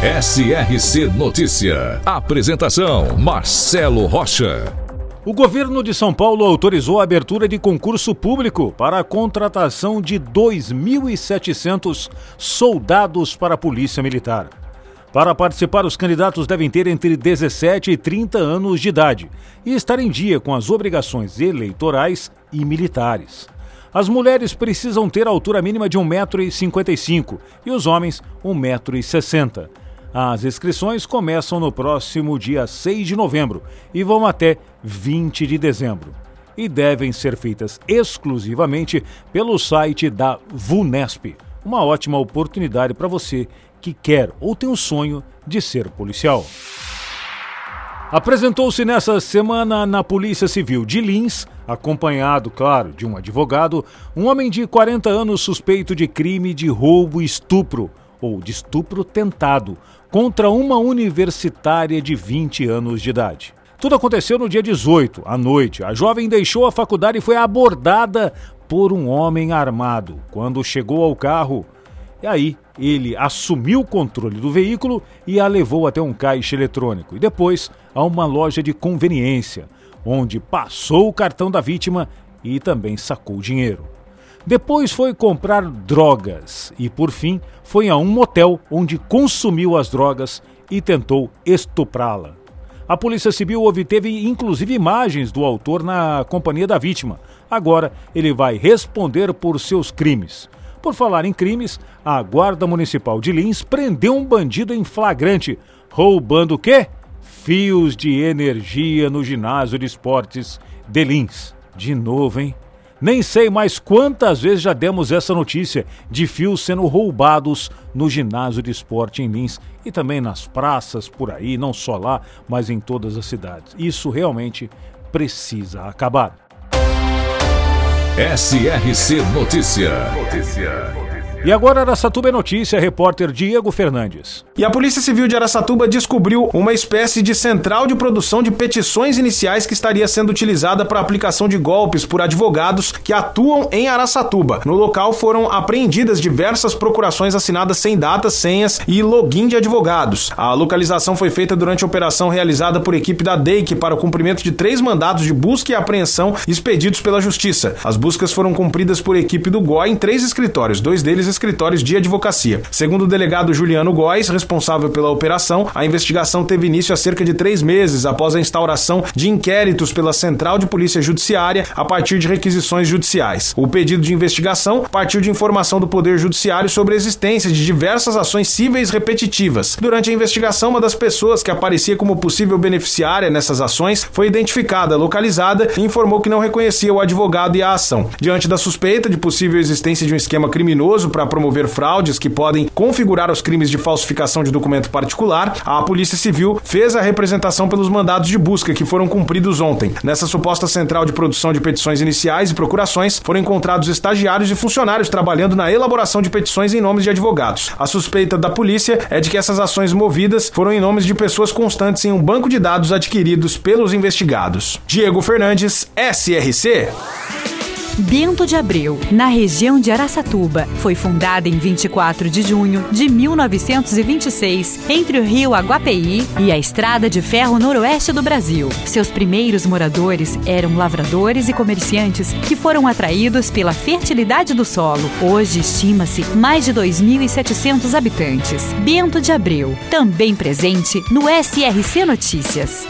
SRC Notícia. Apresentação: Marcelo Rocha. O governo de São Paulo autorizou a abertura de concurso público para a contratação de 2.700 soldados para a Polícia Militar. Para participar, os candidatos devem ter entre 17 e 30 anos de idade e estar em dia com as obrigações eleitorais e militares. As mulheres precisam ter a altura mínima de 1,55m e os homens 1,60m. As inscrições começam no próximo dia 6 de novembro e vão até 20 de dezembro. E devem ser feitas exclusivamente pelo site da VUNESP. Uma ótima oportunidade para você que quer ou tem o sonho de ser policial. Apresentou-se nessa semana na Polícia Civil de Lins, acompanhado, claro, de um advogado, um homem de 40 anos suspeito de crime de roubo e estupro, ou de estupro tentado, contra uma universitária de 20 anos de idade. Tudo aconteceu no dia 18, à noite. A jovem deixou a faculdade e foi abordada por um homem armado. Quando chegou ao carro, e aí ele assumiu o controle do veículo e a levou até um caixa eletrônico e depois a uma loja de conveniência, onde passou o cartão da vítima e também sacou dinheiro. Depois foi comprar drogas e, por fim, foi a um motel onde consumiu as drogas e tentou estuprá-la. A Polícia Civil obteve inclusive imagens do autor na companhia da vítima. Agora ele vai responder por seus crimes. Por falar em crimes, a Guarda Municipal de Lins prendeu um bandido em flagrante, roubando o quê? Fios de energia no ginásio de esportes de Lins. De novo, hein? Nem sei mais quantas vezes já demos essa notícia de fios sendo roubados no ginásio de esporte em Lins e também nas praças por aí, não só lá, mas em todas as cidades. Isso realmente precisa acabar. SRC Notícia. Notícia. E agora Araçatuba é notícia, repórter Diego Fernandes. E a Polícia Civil de Araçatuba descobriu uma espécie de central de produção de petições iniciais que estaria sendo utilizada para aplicação de golpes por advogados que atuam em Araçatuba. No local foram apreendidas diversas procurações assinadas sem datas, senhas e login de advogados. A localização foi feita durante a operação realizada por equipe da DEIC para o cumprimento de três mandados de busca e apreensão expedidos pela Justiça. As buscas foram cumpridas por equipe do GOI em três escritórios, dois deles escritórios de advocacia. Segundo o delegado Juliano Góes, responsável pela operação, a investigação teve início há cerca de três meses após a instauração de inquéritos pela Central de Polícia Judiciária a partir de requisições judiciais. O pedido de investigação partiu de informação do Poder Judiciário sobre a existência de diversas ações cíveis repetitivas. Durante a investigação, uma das pessoas que aparecia como possível beneficiária nessas ações foi identificada, localizada e informou que não reconhecia o advogado e a ação. Diante da suspeita de possível existência de um esquema criminoso para promover fraudes que podem configurar os crimes de falsificação de documento particular, a Polícia Civil fez a representação pelos mandados de busca que foram cumpridos ontem. Nessa suposta central de produção de petições iniciais e procurações, foram encontrados estagiários e funcionários trabalhando na elaboração de petições em nomes de advogados. A suspeita da polícia é de que essas ações movidas foram em nomes de pessoas constantes em um banco de dados adquiridos pelos investigados. Diego Fernandes, SRC. Bento de Abreu, na região de Araçatuba. Foi fundada em 24 de junho de 1926, entre o rio Aguapeí e a Estrada de Ferro Noroeste do Brasil. Seus primeiros moradores eram lavradores e comerciantes que foram atraídos pela fertilidade do solo. Hoje estima-se mais de 2.700 habitantes. Bento de Abreu, também presente no SRC Notícias.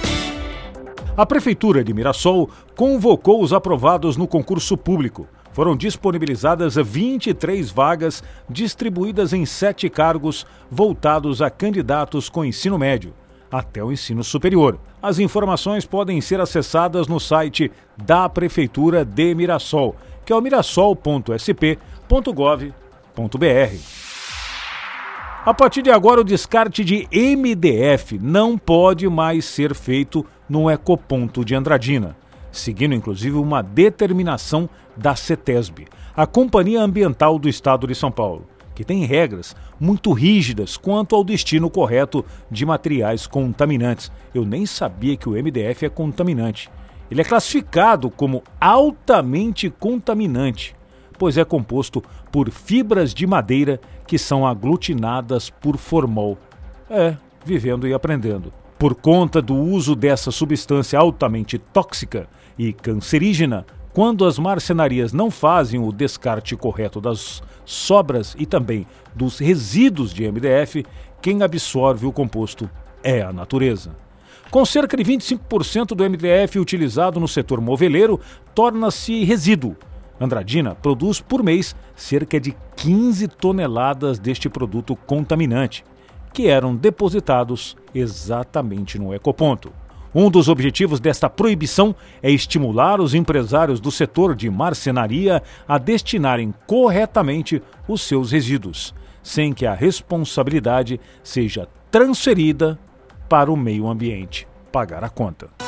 A Prefeitura de Mirassol convocou os aprovados no concurso público. Foram disponibilizadas 23 vagas distribuídas em sete cargos voltados a candidatos com ensino médio até o ensino superior. As informações podem ser acessadas no site da Prefeitura de Mirassol, que é o mirassol.sp.gov.br. A partir de agora, o descarte de MDF não pode mais ser feito no ecoponto de Andradina, seguindo inclusive uma determinação da CETESB, a Companhia Ambiental do Estado de São Paulo, que tem regras muito rígidas quanto ao destino correto de materiais contaminantes. Eu nem sabia que o MDF é contaminante. Ele é classificado como altamente contaminante pois é composto por fibras de madeira que são aglutinadas por formol. É, vivendo e aprendendo. Por conta do uso dessa substância altamente tóxica e cancerígena, quando as marcenarias não fazem o descarte correto das sobras e também dos resíduos de MDF, quem absorve o composto é a natureza. Com cerca de 25% do MDF utilizado no setor moveleiro, torna-se resíduo, Andradina produz por mês cerca de 15 toneladas deste produto contaminante, que eram depositados exatamente no ecoponto. Um dos objetivos desta proibição é estimular os empresários do setor de marcenaria a destinarem corretamente os seus resíduos, sem que a responsabilidade seja transferida para o meio ambiente pagar a conta.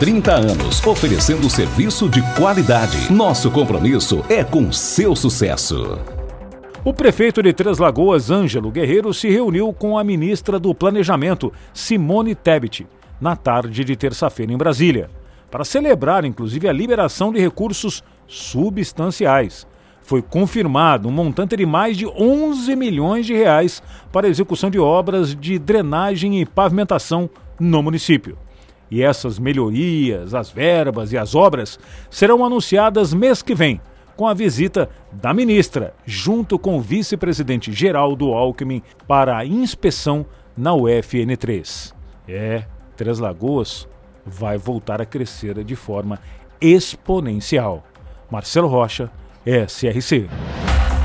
30 anos, oferecendo serviço de qualidade. Nosso compromisso é com seu sucesso. O prefeito de Três Lagoas, Ângelo Guerreiro, se reuniu com a ministra do Planejamento, Simone Tebet, na tarde de terça-feira em Brasília, para celebrar inclusive a liberação de recursos substanciais. Foi confirmado um montante de mais de 11 milhões de reais para execução de obras de drenagem e pavimentação no município. E essas melhorias, as verbas e as obras serão anunciadas mês que vem, com a visita da ministra, junto com o vice-presidente Geraldo Alckmin, para a inspeção na UFN3. É, Três Lagoas vai voltar a crescer de forma exponencial. Marcelo Rocha, SRC.